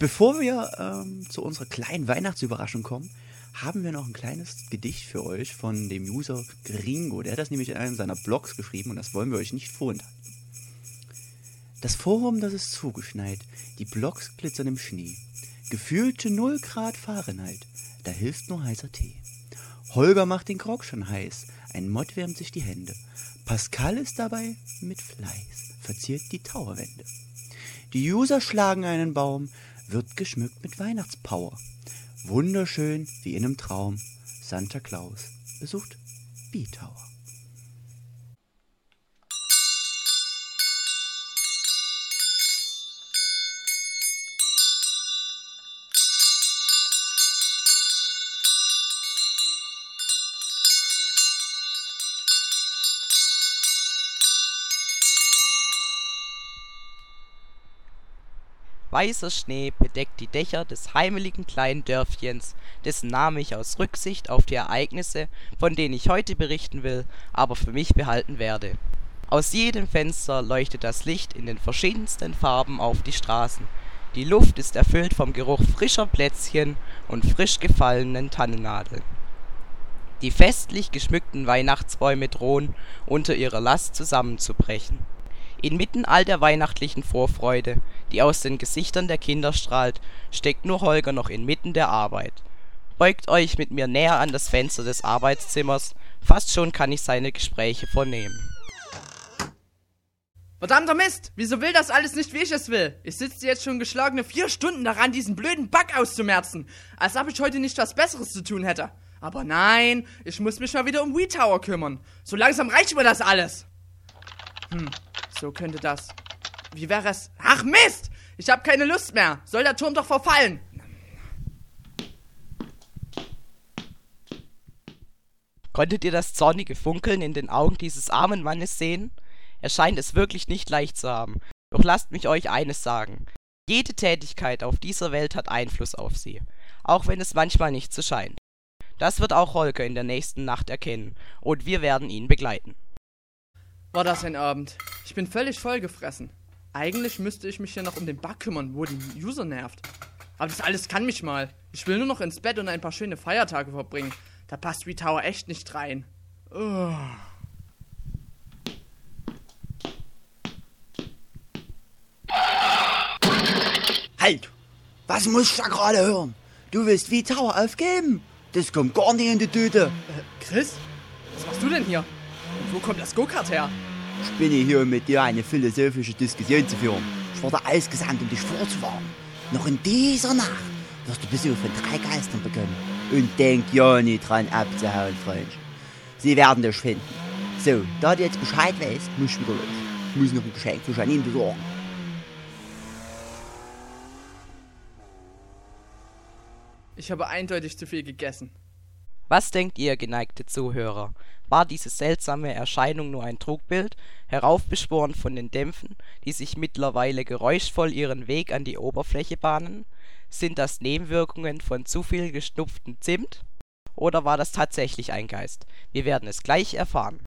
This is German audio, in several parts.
Bevor wir ähm, zu unserer kleinen Weihnachtsüberraschung kommen, haben wir noch ein kleines Gedicht für euch von dem User Gringo. Der hat das nämlich in einem seiner Blogs geschrieben und das wollen wir euch nicht vorenthalten. Das Forum, das ist zugeschneit, die Blogs glitzern im Schnee. Gefühlte 0 Grad Fahrenheit, da hilft nur heißer Tee. Holger macht den Grog schon heiß, ein Mott wärmt sich die Hände. Pascal ist dabei mit Fleiß, verziert die Towerwände. Die User schlagen einen Baum, wird geschmückt mit Weihnachtspower. Wunderschön wie in einem Traum. Santa Claus besucht B-Tower. Weißer Schnee bedeckt die Dächer des heimeligen kleinen Dörfchens, dessen Name ich aus Rücksicht auf die Ereignisse, von denen ich heute berichten will, aber für mich behalten werde. Aus jedem Fenster leuchtet das Licht in den verschiedensten Farben auf die Straßen. Die Luft ist erfüllt vom Geruch frischer Plätzchen und frisch gefallenen Tannennadeln. Die festlich geschmückten Weihnachtsbäume drohen, unter ihrer Last zusammenzubrechen Inmitten all der weihnachtlichen Vorfreude, die aus den Gesichtern der Kinder strahlt, steckt nur Holger noch inmitten der Arbeit. Beugt euch mit mir näher an das Fenster des Arbeitszimmers, fast schon kann ich seine Gespräche vernehmen. Verdammter Mist! Wieso will das alles nicht, wie ich es will? Ich sitze jetzt schon geschlagene vier Stunden daran, diesen blöden Bug auszumerzen. Als ob ich heute nicht was Besseres zu tun hätte. Aber nein, ich muss mich mal wieder um Wii Tower kümmern. So langsam reicht mir das alles. Hm, so könnte das. Wie wäre es? Ach Mist! Ich habe keine Lust mehr. Soll der Turm doch verfallen? Konntet ihr das zornige Funkeln in den Augen dieses armen Mannes sehen? Er scheint es wirklich nicht leicht zu haben. Doch lasst mich euch eines sagen. Jede Tätigkeit auf dieser Welt hat Einfluss auf sie, auch wenn es manchmal nicht so scheint. Das wird auch Holger in der nächsten Nacht erkennen, und wir werden ihn begleiten. War das ein Abend. Ich bin völlig vollgefressen. Eigentlich müsste ich mich ja noch um den Bug kümmern, wo die User nervt. Aber das alles kann mich mal. Ich will nur noch ins Bett und ein paar schöne Feiertage verbringen. Da passt Tower echt nicht rein. Oh. Halt! Was muss ich da gerade hören? Du willst Tower aufgeben? Das kommt gar nicht in die Tüte. Äh, Chris? Was machst du denn hier? Wo kommt das Go-Kart her? Ich bin hier, um mit dir eine philosophische Diskussion zu führen. Ich wurde ausgesandt, um dich vorzuwarnen. Noch in dieser Nacht wirst du Besuch von drei Geistern bekommen. Und denk ja nicht dran abzuhauen, Freund. Sie werden dich finden. So, da du jetzt Bescheid weißt, muss ich wieder los. Ich muss noch ein Geschenk für Janine besorgen. Ich habe eindeutig zu viel gegessen. Was denkt ihr, geneigte Zuhörer? War diese seltsame Erscheinung nur ein Trugbild, heraufbeschworen von den Dämpfen, die sich mittlerweile geräuschvoll ihren Weg an die Oberfläche bahnen? Sind das Nebenwirkungen von zu viel geschnupftem Zimt? Oder war das tatsächlich ein Geist? Wir werden es gleich erfahren.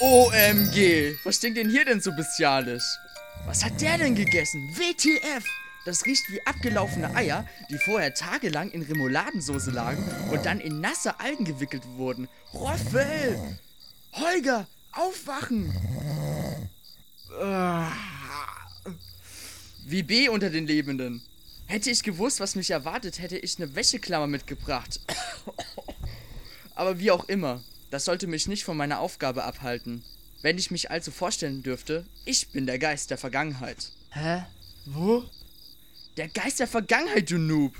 OMG, was stinkt denn hier denn so bestialisch? Was hat der denn gegessen? WTF! Das riecht wie abgelaufene Eier, die vorher tagelang in Remouladensoße lagen und dann in nasse Algen gewickelt wurden. Roffel! Holger, aufwachen! Wie B unter den Lebenden. Hätte ich gewusst, was mich erwartet, hätte ich eine Wäscheklammer mitgebracht. Aber wie auch immer. Das sollte mich nicht von meiner Aufgabe abhalten. Wenn ich mich also vorstellen dürfte, ich bin der Geist der Vergangenheit. Hä? Wo? Der Geist der Vergangenheit, du Noob!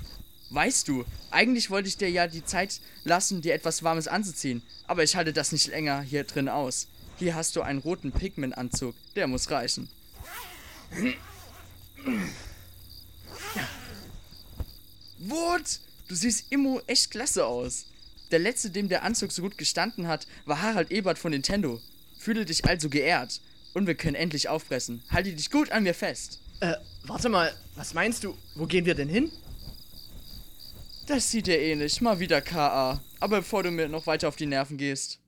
Weißt du, eigentlich wollte ich dir ja die Zeit lassen, dir etwas Warmes anzuziehen, aber ich halte das nicht länger hier drin aus. Hier hast du einen roten Pigmentanzug, der muss reichen. What? Du siehst immer echt klasse aus. Der letzte, dem der Anzug so gut gestanden hat, war Harald Ebert von Nintendo. Fühle dich also geehrt. Und wir können endlich aufpressen. Halte dich gut an mir fest. Äh, warte mal, was meinst du? Wo gehen wir denn hin? Das sieht dir ähnlich. Mal wieder K.A. Aber bevor du mir noch weiter auf die Nerven gehst.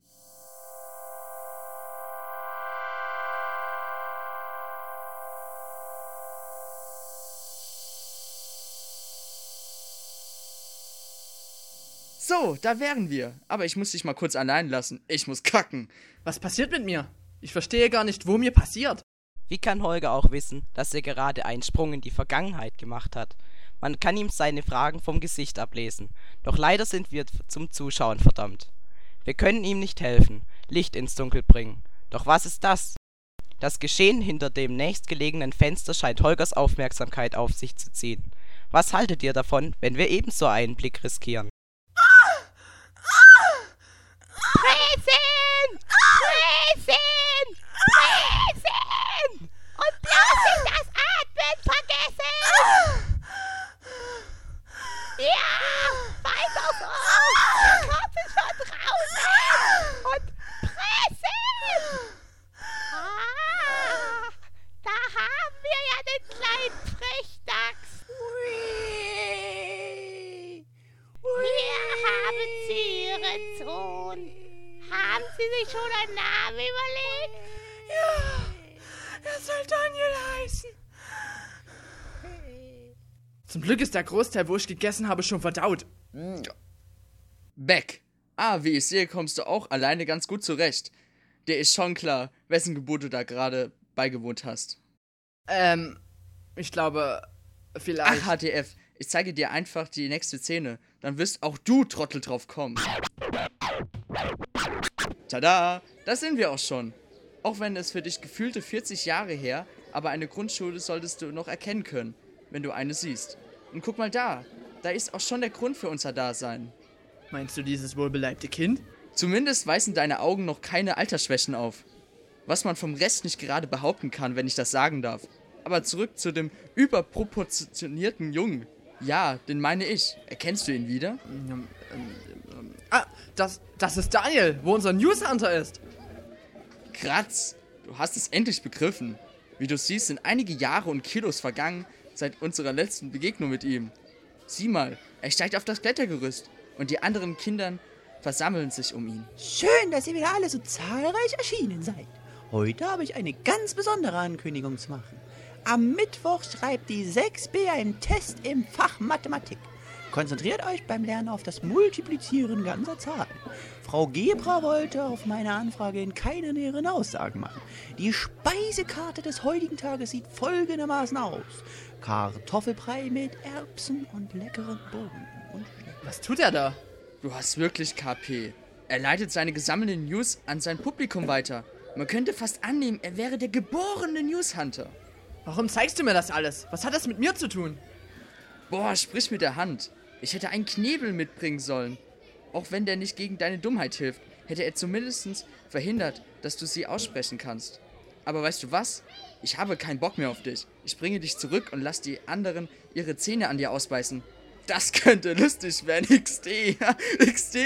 So, da wären wir. Aber ich muss dich mal kurz allein lassen. Ich muss kacken. Was passiert mit mir? Ich verstehe gar nicht, wo mir passiert. Wie kann Holger auch wissen, dass er gerade einen Sprung in die Vergangenheit gemacht hat? Man kann ihm seine Fragen vom Gesicht ablesen. Doch leider sind wir zum Zuschauen verdammt. Wir können ihm nicht helfen, Licht ins Dunkel bringen. Doch was ist das? Das Geschehen hinter dem nächstgelegenen Fenster scheint Holgers Aufmerksamkeit auf sich zu ziehen. Was haltet ihr davon, wenn wir ebenso einen Blick riskieren? Fressen! Fressen! Fressen! Und bloß nicht das Atmen vergessen! Ja! Weiter so! Der Kopf ist schon draußen! Und pressen! Ah! Da haben wir ja den kleinen Frechdachs! Hier haben Sie Ihren Sohn. Haben Sie sich schon einen Namen überlegt? Ja, er soll Daniel heißen. Zum Glück ist der Großteil, wo ich gegessen habe, schon verdaut. Beck. Ah, wie ich sehe, kommst du auch alleine ganz gut zurecht. Dir ist schon klar, wessen Geburt du da gerade beigewohnt hast. Ähm, ich glaube, vielleicht. Ach, HTF, ich zeige dir einfach die nächste Szene. Dann wirst auch du, Trottel, drauf kommen. Tada, da sind wir auch schon. Auch wenn es für dich gefühlte 40 Jahre her, aber eine Grundschule solltest du noch erkennen können, wenn du eine siehst. Und guck mal da, da ist auch schon der Grund für unser Dasein. Meinst du dieses wohlbeleibte Kind? Zumindest weisen deine Augen noch keine Altersschwächen auf. Was man vom Rest nicht gerade behaupten kann, wenn ich das sagen darf. Aber zurück zu dem überproportionierten Jungen. Ja, den meine ich. Erkennst du ihn wieder? Ähm, ähm, ähm, ah, das, das ist Daniel, wo unser Newshunter ist. Kratz, du hast es endlich begriffen. Wie du siehst, sind einige Jahre und Kilos vergangen seit unserer letzten Begegnung mit ihm. Sieh mal, er steigt auf das Klettergerüst und die anderen Kinder versammeln sich um ihn. Schön, dass ihr wieder alle so zahlreich erschienen seid. Heute habe ich eine ganz besondere Ankündigung zu machen. Am Mittwoch schreibt die 6b einen Test im Fach Mathematik. Konzentriert euch beim Lernen auf das Multiplizieren ganzer Zahlen. Frau Gebra wollte auf meine Anfrage hin keine näheren Aussagen machen. Die Speisekarte des heutigen Tages sieht folgendermaßen aus. Kartoffelbrei mit Erbsen und leckeren Bohnen und. Was tut er da? Du hast wirklich KP. Er leitet seine gesammelten News an sein Publikum weiter. Man könnte fast annehmen, er wäre der geborene Newshunter. Warum zeigst du mir das alles? Was hat das mit mir zu tun? Boah, sprich mit der Hand. Ich hätte einen Knebel mitbringen sollen. Auch wenn der nicht gegen deine Dummheit hilft, hätte er zumindest verhindert, dass du sie aussprechen kannst. Aber weißt du was? Ich habe keinen Bock mehr auf dich. Ich bringe dich zurück und lass die anderen ihre Zähne an dir ausbeißen. Das könnte lustig werden. XD. XD.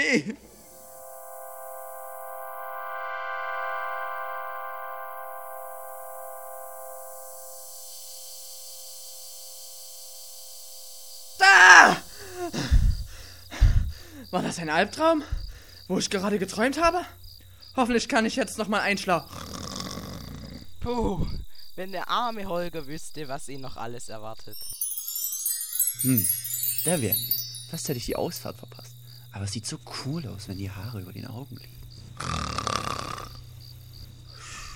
War das ein Albtraum? Wo ich gerade geträumt habe? Hoffentlich kann ich jetzt nochmal einschlafen. Puh, wenn der arme Holger wüsste, was ihn noch alles erwartet. Hm, da wären wir. Fast hätte ich die Ausfahrt verpasst. Aber es sieht so cool aus, wenn die Haare über den Augen liegen.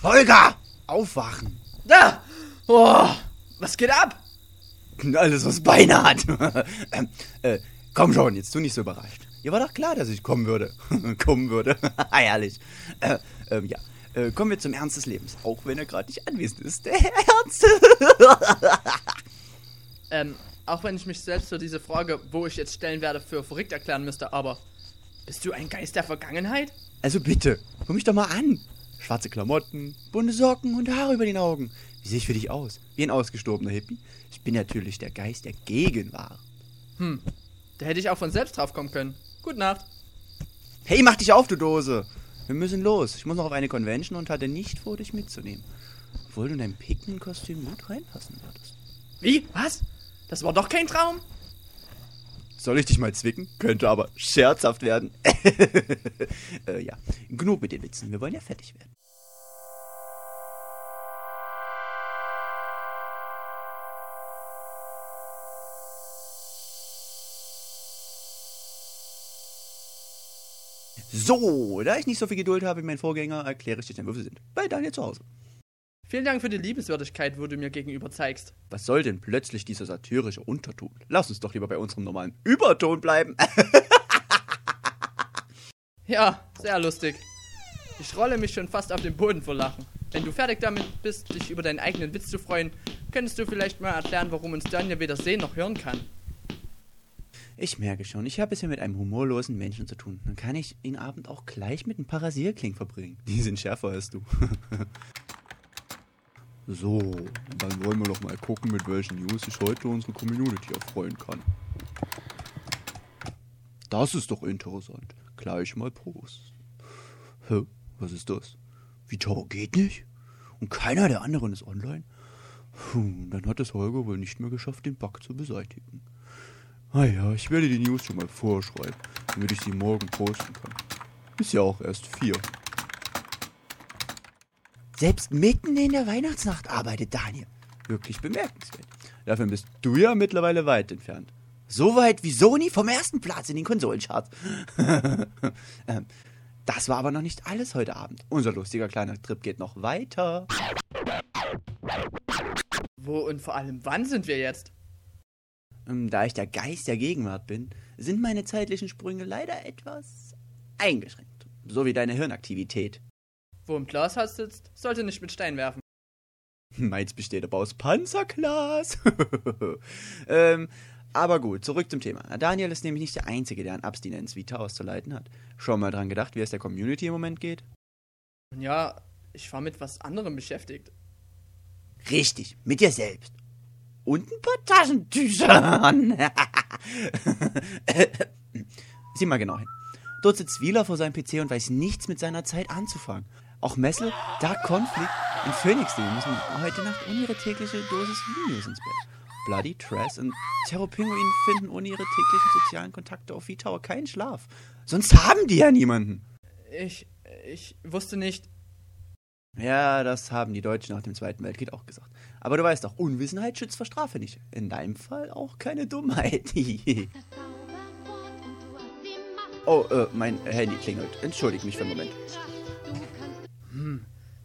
Holger! Aufwachen! Da! Oh, was geht ab? Alles, was Beine hat. ähm, äh, komm schon, jetzt tu nicht so überrascht. Ihr war doch klar, dass ich kommen würde. kommen würde. Herrlich. Äh, ähm, ja. Äh, kommen wir zum Ernst des Lebens. Auch wenn er gerade nicht anwesend ist. Der Ernst. Ähm, auch wenn ich mich selbst für diese Frage, wo ich jetzt stellen werde, für verrückt erklären müsste, aber bist du ein Geist der Vergangenheit? also bitte, guck mich doch mal an. Schwarze Klamotten, bunte Socken und Haare über den Augen. Wie sehe ich für dich aus? Wie ein ausgestorbener Hippie? Ich bin natürlich der Geist der Gegenwart. Hm, da hätte ich auch von selbst drauf kommen können. Gute Nacht. Hey, mach dich auf, du Dose! Wir müssen los. Ich muss noch auf eine Convention und hatte nicht vor, dich mitzunehmen. Obwohl du in dein Pikmin-Kostüm gut reinpassen würdest. Wie? Was? Das war doch kein Traum? Soll ich dich mal zwicken? Könnte aber scherzhaft werden. äh, ja, genug mit den Witzen. Wir wollen ja fertig werden. So, da ich nicht so viel Geduld habe wie mein Vorgänger, erkläre ich dir, wo wir sind. Bei Daniel zu Hause. Vielen Dank für die Liebenswürdigkeit, wo du mir gegenüber zeigst. Was soll denn plötzlich dieser satirische Unterton? Lass uns doch lieber bei unserem normalen Überton bleiben. Ja, sehr lustig. Ich rolle mich schon fast auf den Boden vor Lachen. Wenn du fertig damit bist, dich über deinen eigenen Witz zu freuen, könntest du vielleicht mal erklären, warum uns Daniel weder sehen noch hören kann. Ich merke schon, ich habe es hier mit einem humorlosen Menschen zu tun. Dann kann ich den Abend auch gleich mit ein paar Rasierklingen verbringen. Die sind schärfer als du. so, dann wollen wir doch mal gucken, mit welchen News sich heute unsere Community erfreuen kann. Das ist doch interessant. Gleich mal Prost. Hä? Was ist das? Vito geht nicht? Und keiner der anderen ist online? Puh, dann hat es Holger wohl nicht mehr geschafft, den Bug zu beseitigen. Ah ja, ich werde die News schon mal vorschreiben, damit ich sie morgen posten kann. Ist ja auch erst vier. Selbst mitten in der Weihnachtsnacht arbeitet Daniel. Wirklich bemerkenswert. Dafür bist du ja mittlerweile weit entfernt. So weit wie Sony vom ersten Platz in den Konsolencharts. ähm, das war aber noch nicht alles heute Abend. Unser lustiger kleiner Trip geht noch weiter. Wo und vor allem wann sind wir jetzt? Ähm, Da ich der Geist der Gegenwart bin, sind meine zeitlichen Sprünge leider etwas eingeschränkt. So wie deine Hirnaktivität. Wo im Glashaus sitzt, sollte nicht mit Stein werfen. Meins besteht aber aus Panzerglas. ähm, aber gut, zurück zum Thema. Daniel ist nämlich nicht der Einzige, der an Abstinenz Vita auszuleiten hat. Schon mal dran gedacht, wie es der Community im Moment geht? Ja, ich war mit was anderem beschäftigt. Richtig, mit dir selbst. Und ein paar Taschentüchern. Sieh mal genau hin. Dort sitzt Wieler vor seinem PC und weiß nichts mit seiner Zeit anzufangen. Auch Messel, Dark Conflict und Phoenix.de müssen heute Nacht ohne ihre tägliche Dosis Videos ins Bett. Bloody Tress und Terror Pinguin finden ohne ihre täglichen sozialen Kontakte auf V-Tower keinen Schlaf. Sonst haben die ja niemanden. Ich, ich wusste nicht. Ja, das haben die Deutschen nach dem Zweiten Weltkrieg auch gesagt. Aber du weißt doch, Unwissenheit schützt vor Strafe nicht. In deinem Fall auch keine Dummheit. oh, äh, mein Handy klingelt. Entschuldigt mich für einen Moment.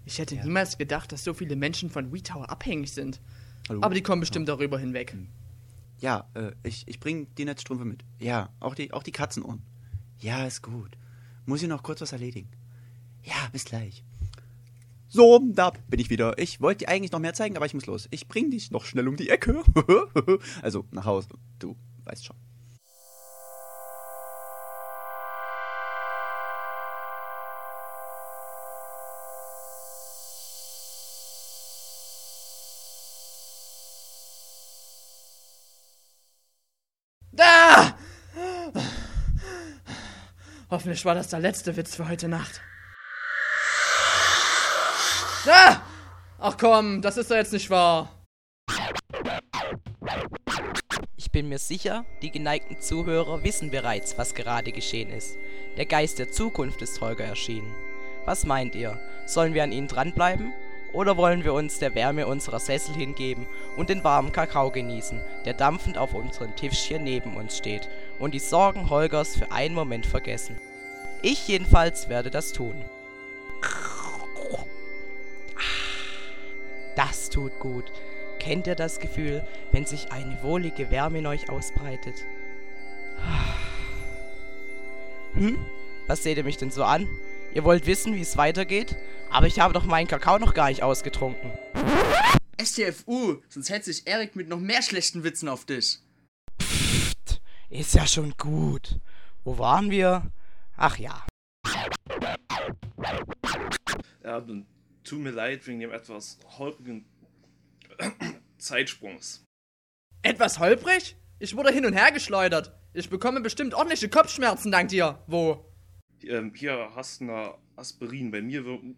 Ich hätte niemals gedacht, dass so viele Menschen von WeTower abhängig sind. Hallo? Aber die kommen bestimmt darüber hinweg. Ja, äh, ich, ich bring die Netzstrümpfe mit. Ja, auch die, auch die Katzenohren. Ja, ist gut. Muss ich noch kurz was erledigen. Ja, bis gleich. So, da bin ich wieder. Ich wollte dir eigentlich noch mehr zeigen, aber ich muss los. Ich bring dich noch schnell um die Ecke. also nach Hause. Du weißt schon. Da! Hoffentlich war das der letzte Witz für heute Nacht. Da! Ach komm, das ist doch jetzt nicht wahr. Ich bin mir sicher, die geneigten Zuhörer wissen bereits, was gerade geschehen ist. Der Geist der Zukunft ist Holger erschienen. Was meint ihr? Sollen wir an ihn dranbleiben? Oder wollen wir uns der Wärme unserer Sessel hingeben und den warmen Kakao genießen, der dampfend auf unserem Tischchen neben uns steht, und die Sorgen Holgers für einen Moment vergessen? Ich jedenfalls werde das tun. Das tut gut. Kennt ihr das Gefühl, wenn sich eine wohlige Wärme in euch ausbreitet? Hm? Was seht ihr mich denn so an? Ihr wollt wissen, wie es weitergeht? Aber ich habe doch meinen Kakao noch gar nicht ausgetrunken. STFU, sonst hätte sich Erik mit noch mehr schlechten Witzen auf dich. Psst, ist ja schon gut. Wo waren wir? Ach ja. Ja, dann tut mir leid wegen dem etwas holprigen Zeitsprungs. Etwas holprig? Ich wurde hin und her geschleudert. Ich bekomme bestimmt ordentliche Kopfschmerzen dank dir. Wo? Ähm, hier hast du eine Aspirin. Bei mir wirken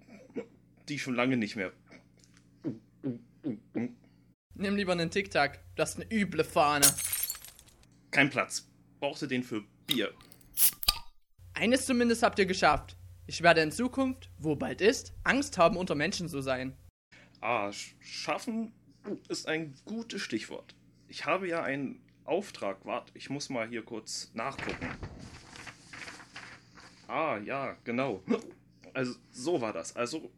die schon lange nicht mehr. Nimm lieber einen Tic-Tac. Du hast eine üble Fahne. Kein Platz. brauchst du den für Bier. Eines zumindest habt ihr geschafft. Ich werde in Zukunft, wo bald ist, Angst haben, unter Menschen zu sein. Ah, sch- schaffen ist ein gutes Stichwort. Ich habe ja einen Auftrag. Warte, ich muss mal hier kurz nachgucken. Ah, ja, genau. Also, so war das. Also,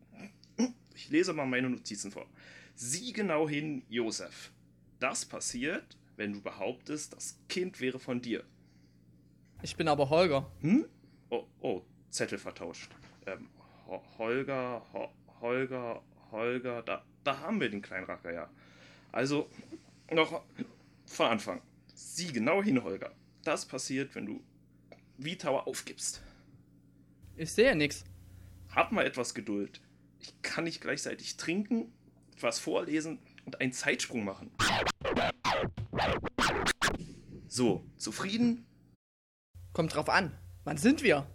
ich lese mal meine Notizen vor. Sieh genau hin, Josef. Das passiert, wenn du behauptest, das Kind wäre von dir. Ich bin aber Holger. Hm? Oh, oh Zettel vertauscht. Ähm, Ho Holger, Ho Holger, Holger, da, da haben wir den kleinen Racker, ja. Also, noch von Anfang. Sieh genau hin, Holger. Das passiert, wenn du Vitauer aufgibst. Ich sehe nix. Hab mal etwas Geduld. Ich kann nicht gleichzeitig trinken, etwas vorlesen und einen Zeitsprung machen. So, zufrieden? Kommt drauf an. Wann sind wir?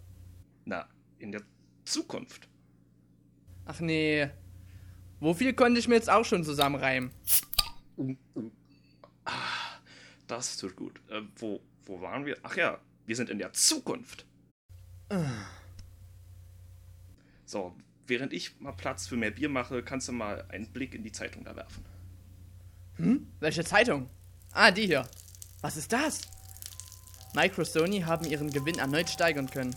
Na, in der Zukunft. Ach nee. Wo viel konnte ich mir jetzt auch schon zusammenreimen? Ah, das tut gut. Äh, wo, wo waren wir? Ach ja, wir sind in der Zukunft. So, während ich mal Platz für mehr Bier mache, kannst du mal einen Blick in die Zeitung da werfen. Hm? Welche Zeitung? Ah, die hier. Was ist das? Micro Sony haben ihren Gewinn erneut steigern können.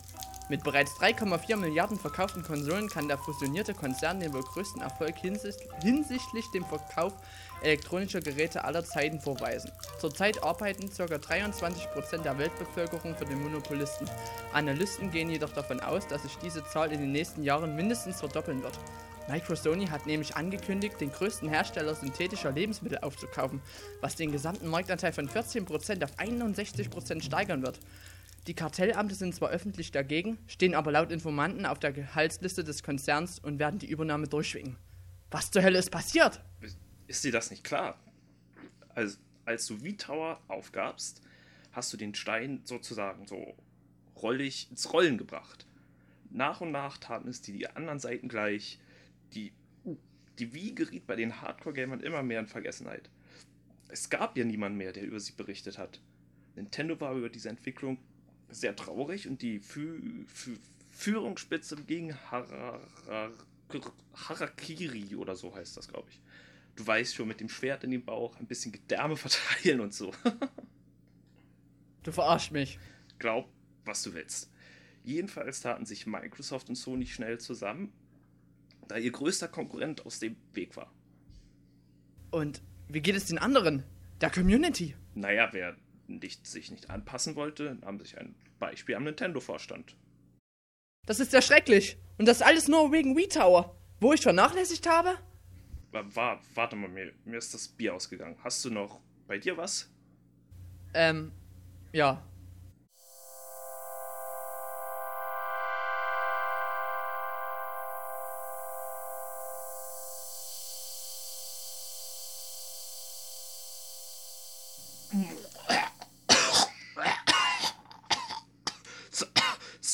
Mit bereits 3,4 Milliarden verkauften Konsolen kann der fusionierte Konzern den wohl größten Erfolg hinsicht hinsichtlich dem Verkauf elektronischer Geräte aller Zeiten vorweisen. Zurzeit arbeiten ca. 23% der Weltbevölkerung für den Monopolisten. Analysten gehen jedoch davon aus, dass sich diese Zahl in den nächsten Jahren mindestens verdoppeln wird. Micro Sony hat nämlich angekündigt, den größten Hersteller synthetischer Lebensmittel aufzukaufen, was den gesamten Marktanteil von 14% auf 61% steigern wird. Die Kartellamte sind zwar öffentlich dagegen, stehen aber laut Informanten auf der Gehaltsliste des Konzerns und werden die Übernahme durchschwingen. Was zur Hölle ist passiert? Ist dir das nicht klar? Als, als du V-Tower aufgabst, hast du den Stein sozusagen so rollig ins Rollen gebracht. Nach und nach taten es die, die anderen Seiten gleich. Die, die Wii geriet bei den Hardcore-Gamern immer mehr in Vergessenheit. Es gab ja niemanden mehr, der über sie berichtet hat. Nintendo war über diese Entwicklung sehr traurig und die Fü Fü Führungsspitze gegen Hara Harakiri oder so heißt das, glaube ich. Du weißt schon, mit dem Schwert in den Bauch ein bisschen Gedärme verteilen und so. Du verarscht mich. Glaub, was du willst. Jedenfalls taten sich Microsoft und Sony schnell zusammen, da ihr größter Konkurrent aus dem Weg war. Und wie geht es den anderen? Der Community? Naja, wer nicht, sich nicht anpassen wollte, nahm sich ein Beispiel am Nintendo-Vorstand. Das ist ja schrecklich. Und das alles nur wegen Wii Tower, wo ich vernachlässigt habe? Wa- War, warte mal, mir, mir ist das Bier ausgegangen. Hast du noch bei dir was? Ähm, ja.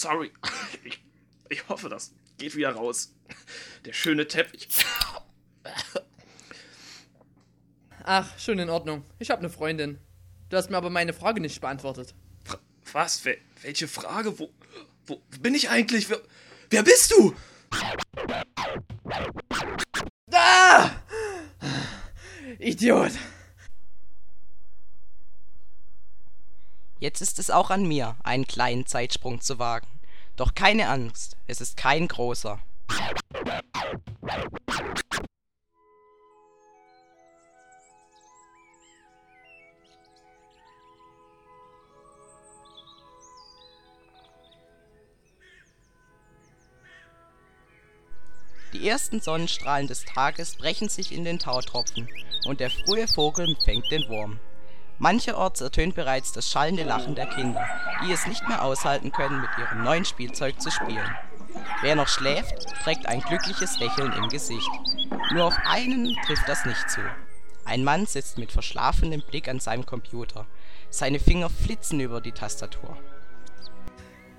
Sorry. Ich, ich hoffe, das geht wieder raus. Der schöne Teppich. Ach, schon in Ordnung. Ich habe eine Freundin. Du hast mir aber meine Frage nicht beantwortet. Was? Wel welche Frage? Wo, wo bin ich eigentlich? Wer, wer bist du? Ah! Idiot. Jetzt ist es auch an mir, einen kleinen Zeitsprung zu wagen. Doch keine Angst, es ist kein großer. Die ersten Sonnenstrahlen des Tages brechen sich in den Tautropfen und der frühe Vogel fängt den Wurm. Mancherorts ertönt bereits das schallende Lachen der Kinder, die es nicht mehr aushalten können, mit ihrem neuen Spielzeug zu spielen. Wer noch schläft, trägt ein glückliches Lächeln im Gesicht. Nur auf einen trifft das nicht zu. Ein Mann sitzt mit verschlafenem Blick an seinem Computer. Seine Finger flitzen über die Tastatur.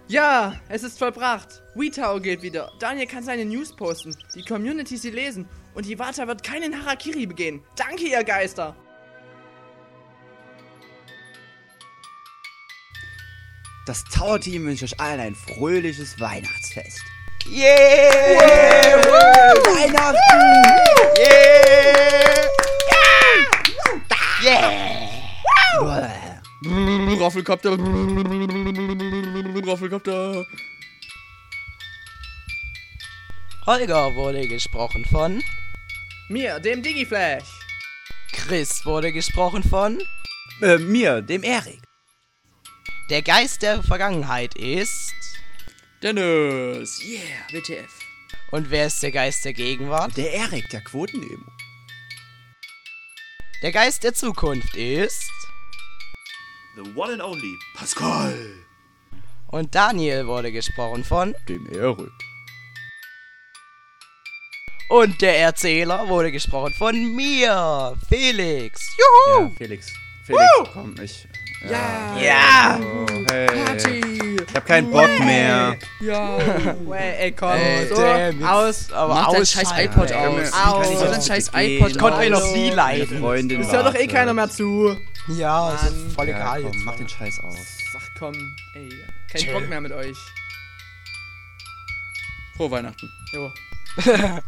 Ja, es ist vollbracht. WeTower geht wieder. Daniel kann seine News posten. Die Community sie lesen. Und Iwata wird keinen Harakiri begehen. Danke, ihr Geister. Das Tower-Team wünscht euch allen ein fröhliches Weihnachtsfest. Yeah! Weihnachten! Yeah! Raffelkopter. Raffelkopter. Holger wurde gesprochen von. Mir, dem Digiflash. Chris wurde gesprochen von. Äh, mir, dem Erik. Der Geist der Vergangenheit ist. Dennis. Yeah, WTF. Und wer ist der Geist der Gegenwart? Der Erik, der Quotendemo. Der Geist der Zukunft ist. The one and only Pascal. Und Daniel wurde gesprochen von. Dem Erik. Und der Erzähler wurde gesprochen von mir, Felix. Ja, Juhu! Felix. Felix, komm, ich. Ja. Ja! Oh, hey. Party. Ich hab keinen Bock mehr. Ja. Ey, komm. Ey, so, damn, aus. Aber Mach dein aus, scheiß Alter. iPod wir- aus. ich Aus. jetzt Dein scheiß iPod gehen? Konnten wir noch aus. nie leiden. Freundin Es hört doch eh keiner mehr zu. Ja, ist Mann. voll Ja, egal komm, jetzt. mach den Scheiß aus. Ach komm, ey. Kein Chill. Bock mehr mit euch. Frohe Weihnachten. Jo.